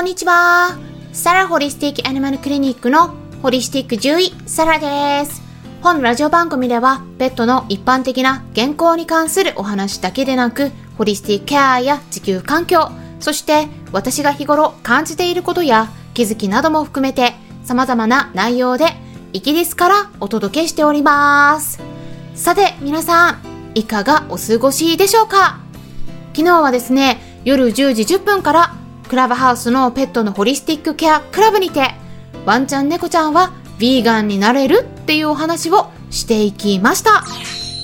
こんにちは。サラホリスティックアニマルクリニックのホリスティック獣医、サラです。本ラジオ番組では、ペットの一般的な健康に関するお話だけでなく、ホリスティックケアや地球環境、そして私が日頃感じていることや気づきなども含めて様々な内容でイギリスからお届けしております。さて皆さん、いかがお過ごしでしょうか？昨日はですね、夜10時10分からクラブハウスのペットのホリスティックケアクラブにて、ワンちゃん猫ちゃんはヴィーガンになれるっていうお話をしていきました。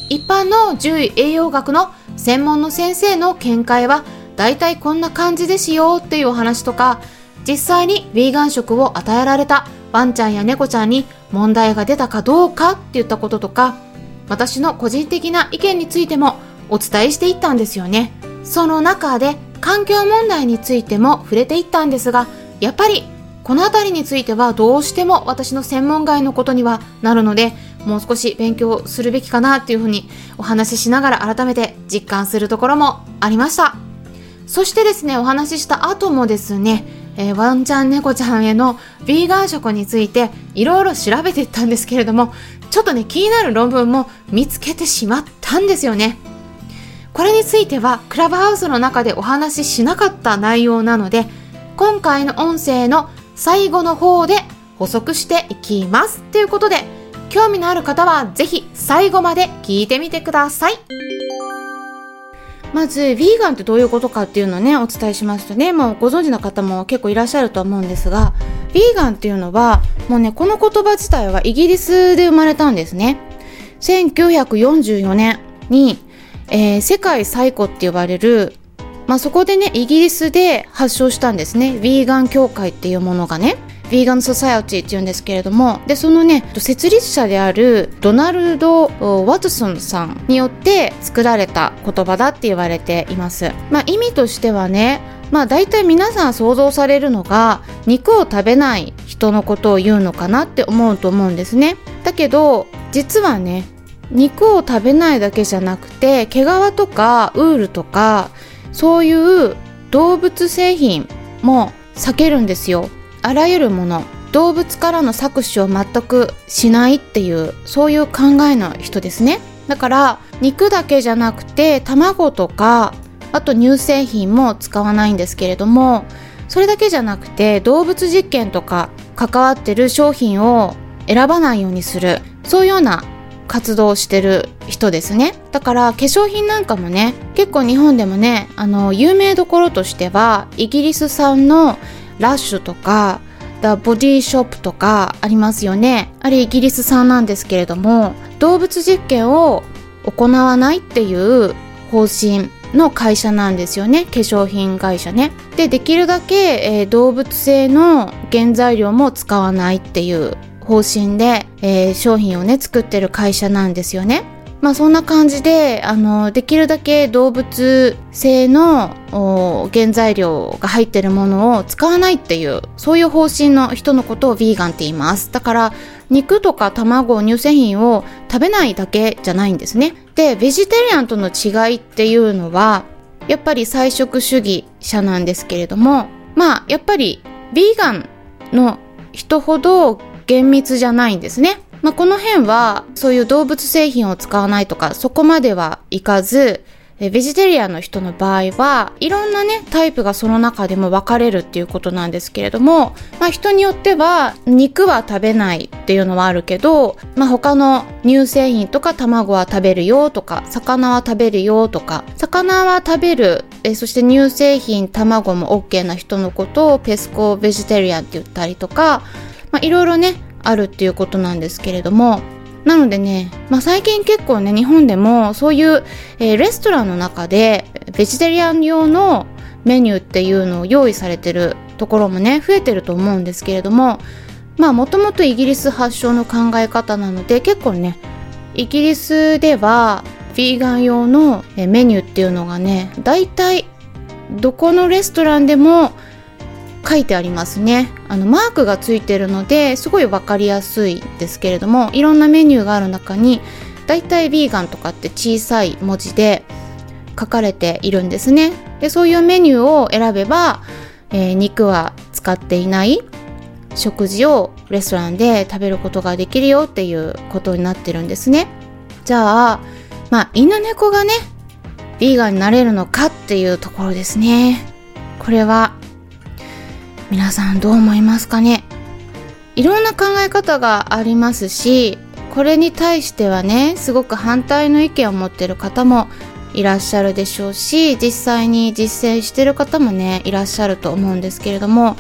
一般の獣医栄養学の専門の先生の見解は、だいたいこんな感じですよっていうお話とか、実際にヴィーガン食を与えられたワンちゃんや猫ちゃんに問題が出たかどうかって言ったこととか、私の個人的な意見についてもお伝えしていったんですよね。その中で環境問題についても触れていったんですが、やっぱりこの辺りについてはどうしても私の専門外のことにはなるので、もう少し勉強するべきかなっていうふうにお話ししながら改めて実感するところもありました。そしてですね、お話しした後もですね、えー、ワンちゃん猫ちゃんへのヴィーガン食についていろいろ調べていったんですけれども、ちょっとね、気になる論文も見つけてしまったんですよね。これについては、クラブハウスの中でお話ししなかった内容なので、今回の音声の最後の方で補足していきます。ということで、興味のある方はぜひ最後まで聞いてみてください。まず、ヴィーガンってどういうことかっていうのをね、お伝えしますとね、もうご存知の方も結構いらっしゃると思うんですが、ヴィーガンっていうのは、もうね、この言葉自体はイギリスで生まれたんですね。1944年に、えー、世界最古って呼ばれる、まあ、そこでね、イギリスで発祥したんですね。ヴィーガン協会っていうものがね。ヴィーガンソサイオティって言うんですけれども、で、そのね、設立者であるドナルド・ワトソンさんによって作られた言葉だって言われています。まあ意味としてはね、まあ大体皆さん想像されるのが肉を食べない人のことを言うのかなって思うと思うんですね。だけど実はね肉を食べないだけじゃなくて毛皮とかウールとかそういう動物製品も避けるんですよ。あらゆるもの。動物からの搾取を全くしないっていうそういう考えの人ですね。だから肉だけじゃなくて卵とかあと乳製品も使わないんですけれどもそれだけじゃなくて動物実験とか関わってる商品を選ばないようにする。そういうような活動してる人ですねだから化粧品なんかもね結構日本でもねあの有名どころとしてはイギリス産のラッシュとか、ダボディショップとかありますよね。あれイギリス産なんですけれども、動物実験を行わないっていう方針の会社なんですよね。化粧品会社ね。で、できるだけ、えー、動物性の原材料も使わないっていう方針で、えー、商品をね、作ってる会社なんですよね。まあそんな感じで、あの、できるだけ動物性の原材料が入ってるものを使わないっていう、そういう方針の人のことをヴィーガンって言います。だから、肉とか卵、乳製品を食べないだけじゃないんですね。で、ベジタリアンとの違いっていうのは、やっぱり菜食主義者なんですけれども、まあ、やっぱり、ヴィーガンの人ほど厳密じゃないんですね。まあ、この辺はそういう動物製品を使わないとかそこまではいかずベジタリアンの人の場合はいろんなねタイプがその中でも分かれるっていうことなんですけれども、まあ、人によっては肉は食べないっていうのはあるけど、まあ、他の乳製品とか卵は食べるよとか魚は食べるよとか魚は食べるえそして乳製品卵も OK な人のことをペスコベジタリアンって言ったりとかまあいろいろねあるっていうことなんですけれども。なのでね、まあ、最近結構ね日本でもそういう、えー、レストランの中でベジタリアン用のメニューっていうのを用意されてるところもね増えてると思うんですけれども。まあもともとイギリス発祥の考え方なので結構ねイギリスではヴィーガン用のメニューっていうのがね大体どこのレストランでも書いてありますねあのマークがついてるのですごい分かりやすいですけれどもいろんなメニューがある中にだいたいヴィーガンとかって小さい文字で書かれているんですねでそういうメニューを選べば、えー、肉は使っていない食事をレストランで食べることができるよっていうことになってるんですね。じゃあ、まあ、犬猫がね、ヴィーガンになれるのかっていうところですね。これは、皆さんどう思いますかね？いろんな考え方がありますし、これに対してはね、すごく反対の意見を持ってる方もいらっしゃるでしょうし、実際に実践してる方もね、いらっしゃると思うんですけれども、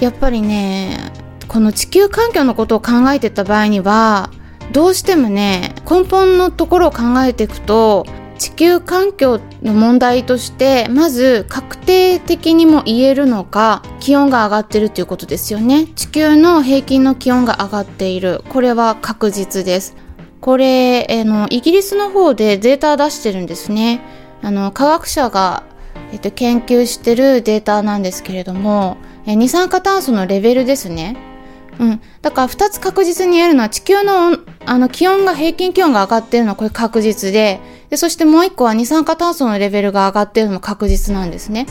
やっぱりね、この地球環境のことを考えてた場合には、どうしてもね、根本のところを考えていくと、地球環境の問題としてまず確定的にも言えるのが気温が上がってるっていうことですよね。地球の平均の気温が上がっている。これは確実です。これ、えのイギリスの方でデータ出してるんですね。あの科学者が、えっと、研究してるデータなんですけれどもえ二酸化炭素のレベルですね。うん。だから二つ確実に言えるのは地球のあの気温が平均気温が上がってるのはこれ確実で、で、そしてもう一個は二酸化炭素のレベルが上がってるのも確実なんですね。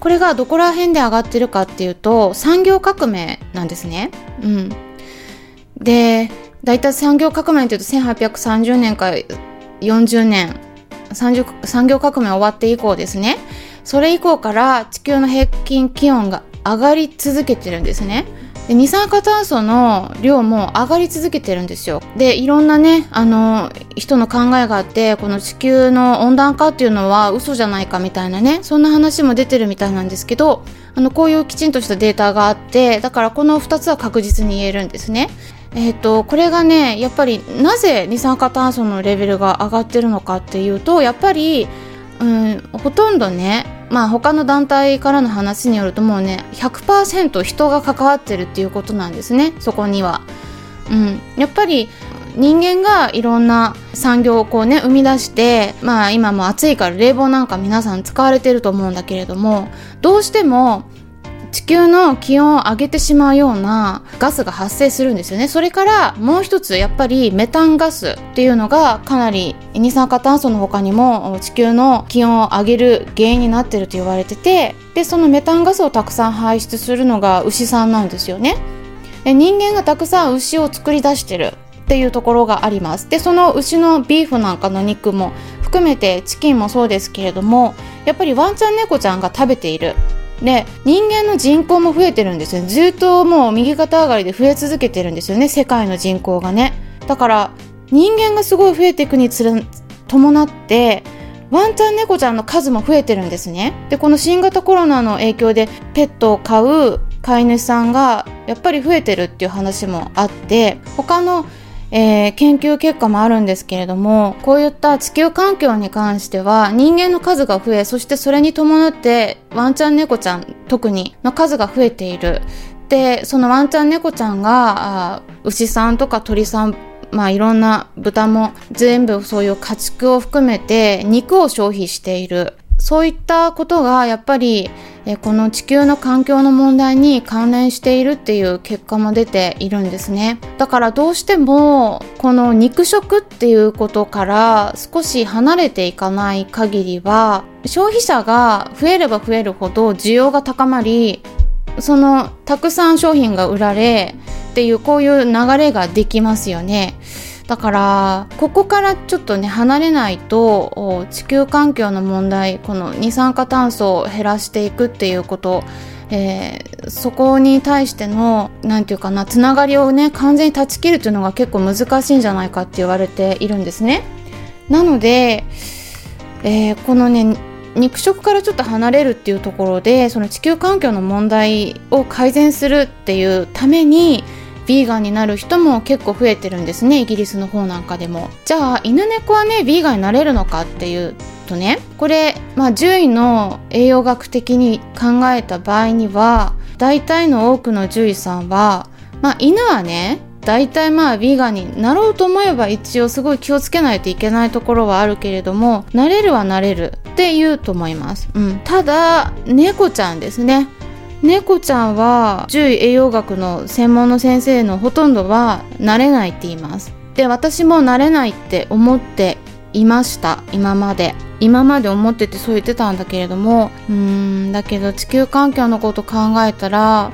これがどこら辺で上がってるかっていうと、産業革命なんですね。うん。で、だいたい産業革命っていうと1830年から40年、産業革命終わって以降ですね。それ以降から地球の平均気温が上がり続けてるんですね。で二酸化炭素の量も上がり続けてるんですよ。でいろんなねあの人の考えがあってこの地球の温暖化っていうのは嘘じゃないかみたいなねそんな話も出てるみたいなんですけどあのこういうきちんとしたデータがあってだからこの2つは確実に言えるんですね。えー、とこれがねやっぱりなぜ二酸化炭素のレベルが上がってるのかっていうとやっぱり、うん、ほとんどねまあ他の団体からの話によるともうね100%人が関わってるっていうことなんですねそこには。うん、やっぱり人間がいろんな産業をこうね生み出してまあ今も暑いから冷房なんか皆さん使われてると思うんだけれどもどうしても地球の気温を上げてしまうようなガスが発生するんですよね。それからもう一つやっぱりメタンガスっていうのがかなり二酸化炭素の他にも地球の気温を上げる原因になってると言われててでそのメタンガスをたくさん排出するのが牛さんなんですよね。で人間がたくさん牛を作り出してるっていうところがあります。でその牛のビーフなんかの肉も含めてチキンもそうですけれどもやっぱりワンちゃん猫ちゃんが食べているで人間の人口も増えてるんですよずっともう右肩上がりで増え続けてるんですよね。世界の人口がね。だから人間がすごい増えていくにつれ伴ってワンちゃん猫ちゃんの数も増えてるんですね。でこの新型コロナの影響でペットを飼う飼い主さんがやっぱり増えてるっていう話もあって他のえー、研究結果もあるんですけれどもこういった地球環境に関しては人間の数が増えそしてそれに伴ってワンちゃん猫ちゃん特にの数が増えている。でそのワンちゃん猫ちゃんが牛さんとか鳥さんまあいろんな豚も全部そういう家畜を含めて肉を消費している。そういったことがやっぱりこの地球の環境の問題に関連しているっていう結果も出ているんですねだからどうしてもこの肉食っていうことから少し離れていかない限りは消費者が増えれば増えるほど需要が高まりそのたくさん商品が売られっていうこういう流れができますよね。だからここからちょっとね離れないと地球環境の問題この二酸化炭素を減らしていくっていうことえー、そこに対しての何て言うかなつながりをね完全に断ち切るというのが結構難しいんじゃないかって言われているんですね。なので、えー、このね肉食からちょっと離れるっていうところでその地球環境の問題を改善するっていうためにヴィーガンになる人も結構増えてるんですねイギリスの方なんかでも。じゃあ犬猫はねヴィーガンになれるのかっていうとねこれ、まあ、獣医の栄養学的に考えた場合には大体の多くの獣医さんは、まあ、犬はね大体まあヴィーガンになろうと思えば一応すごい気をつけないといけないところはあるけれどもなれるはなれるって言うと思います、うん、ただ猫ちゃんですね。猫ちゃんは獣医栄養学の専門の先生のほとんどは慣れないって言います。で私も慣れないって思っていました。今まで。今まで思っててそう言ってたんだけれども。うーんだけど地球環境のこと考えたら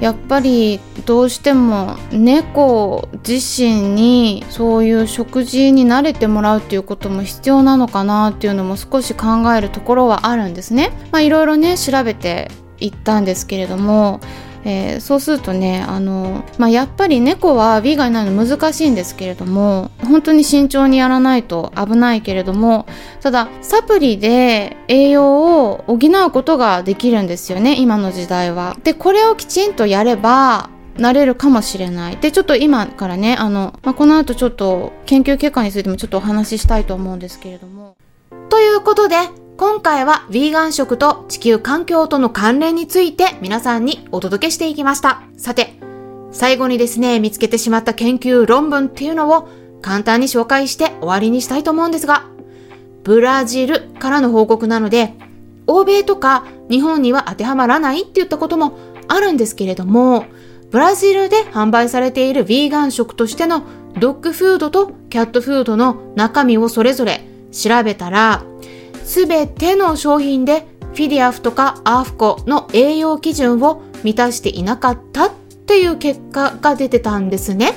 やっぱりどうしても猫自身にそういう食事に慣れてもらうっていうことも必要なのかなっていうのも少し考えるところはあるんですね。まあいろいろね調べていったんですけれどもえー、そうするとねあの、まあ、やっぱり猫はヴィーガンになるの難しいんですけれども本当に慎重にやらないと危ないけれどもただサプリで栄養を補うことができるんですよね今の時代は。でこれをきちんとやればなれるかもしれない。で、ちょっと今からね、あの、まあ、この後ちょっと研究結果についてもちょっとお話ししたいと思うんですけれども。ということで、今回はヴィーガン食と地球環境との関連について皆さんにお届けしていきました。さて、最後にですね、見つけてしまった研究論文っていうのを簡単に紹介して終わりにしたいと思うんですが、ブラジルからの報告なので、欧米とか日本には当てはまらないって言ったこともあるんですけれども、ブラジルで販売されているヴィーガン食としてのドッグフードとキャットフードの中身をそれぞれ調べたら、すべての商品でフィディアフとかアーフコの栄養基準を満たしていなかったっていう結果が出てたんですね。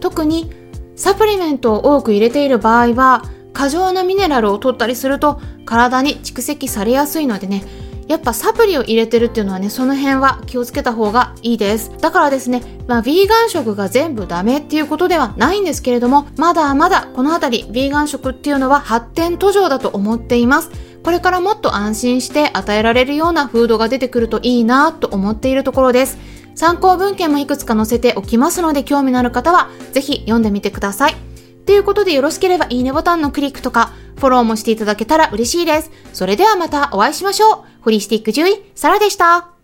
特にサプリメントを多く入れている場合は過剰なミネラルを取ったりすると体に蓄積されやすいのでねやっぱサプリを入れてるっていうのはね、その辺は気をつけた方がいいです。だからですね、まあ、ヴィーガン食が全部ダメっていうことではないんですけれども、まだまだこのあたり、ヴィーガン食っていうのは発展途上だと思っています。これからもっと安心して与えられるようなフードが出てくるといいなと思っているところです。参考文献もいくつか載せておきますので、興味のある方はぜひ読んでみてください。ということでよろしければいいねボタンのクリックとか、フォローもしていただけたら嬉しいです。それではまたお会いしましょう。ホリスティック獣医、サラでした。